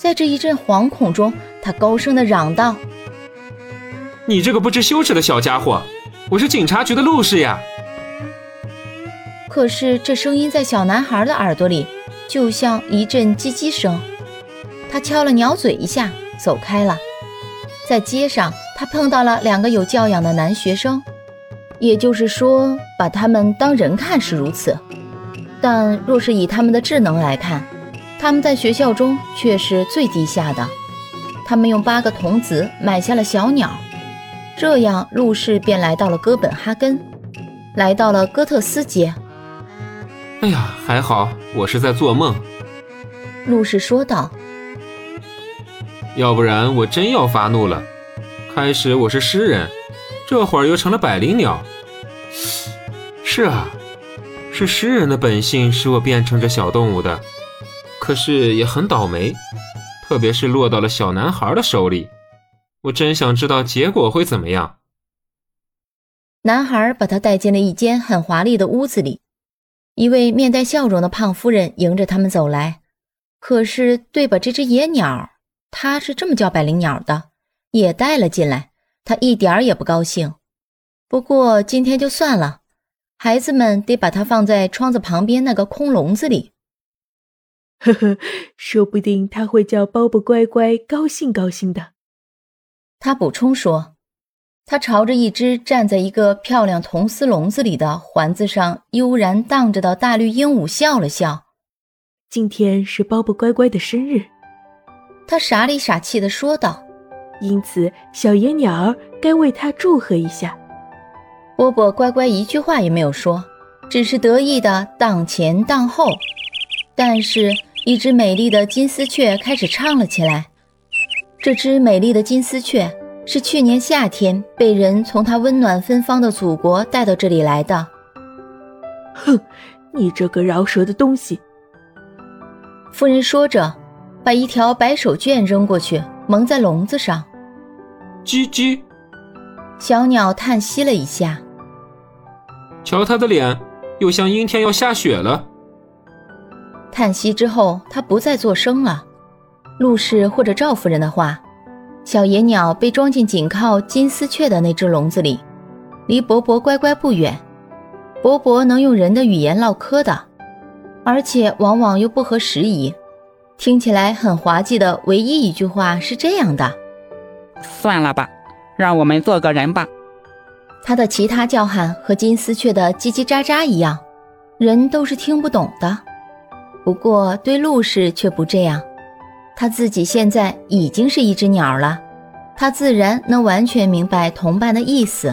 在这一阵惶恐中，他高声的嚷道：“你这个不知羞耻的小家伙，我是警察局的陆氏呀！”可是这声音在小男孩的耳朵里，就像一阵叽叽声。他敲了鸟嘴一下，走开了。在街上，他碰到了两个有教养的男学生，也就是说，把他们当人看是如此，但若是以他们的智能来看，他们在学校中却是最低下的。他们用八个童子买下了小鸟，这样路氏便来到了哥本哈根，来到了哥特斯街。哎呀，还好我是在做梦，路氏说道。要不然我真要发怒了。开始我是诗人，这会儿又成了百灵鸟。是啊，是诗人的本性使我变成这小动物的。可是也很倒霉，特别是落到了小男孩的手里。我真想知道结果会怎么样。男孩把他带进了一间很华丽的屋子里，一位面带笑容的胖夫人迎着他们走来。可是对把这只野鸟，他是这么叫百灵鸟的，也带了进来。他一点儿也不高兴。不过今天就算了，孩子们得把它放在窗子旁边那个空笼子里。呵呵，说不定他会叫包包乖乖高兴高兴的。他补充说，他朝着一只站在一个漂亮铜丝笼子里的环子上悠然荡着的大绿鹦鹉笑了笑。今天是包包乖乖的生日，他傻里傻气的说道。因此，小野鸟儿该为他祝贺一下。波波乖乖一句话也没有说，只是得意的荡前荡后。但是，一只美丽的金丝雀开始唱了起来。这只美丽的金丝雀是去年夏天被人从它温暖芬芳的祖国带到这里来的。哼，你这个饶舌的东西！夫人说着，把一条白手绢扔过去，蒙在笼子上。叽叽，小鸟叹息了一下。瞧它的脸，又像阴天要下雪了。叹息之后，他不再作声了。陆氏或者赵夫人的话，小野鸟被装进紧靠金丝雀的那只笼子里，离伯伯乖乖不远。伯伯能用人的语言唠嗑的，而且往往又不合时宜，听起来很滑稽的唯一一句话是这样的：“算了吧，让我们做个人吧。”他的其他叫喊和金丝雀的叽叽喳喳一样，人都是听不懂的。不过对陆氏却不这样，他自己现在已经是一只鸟了，他自然能完全明白同伴的意思。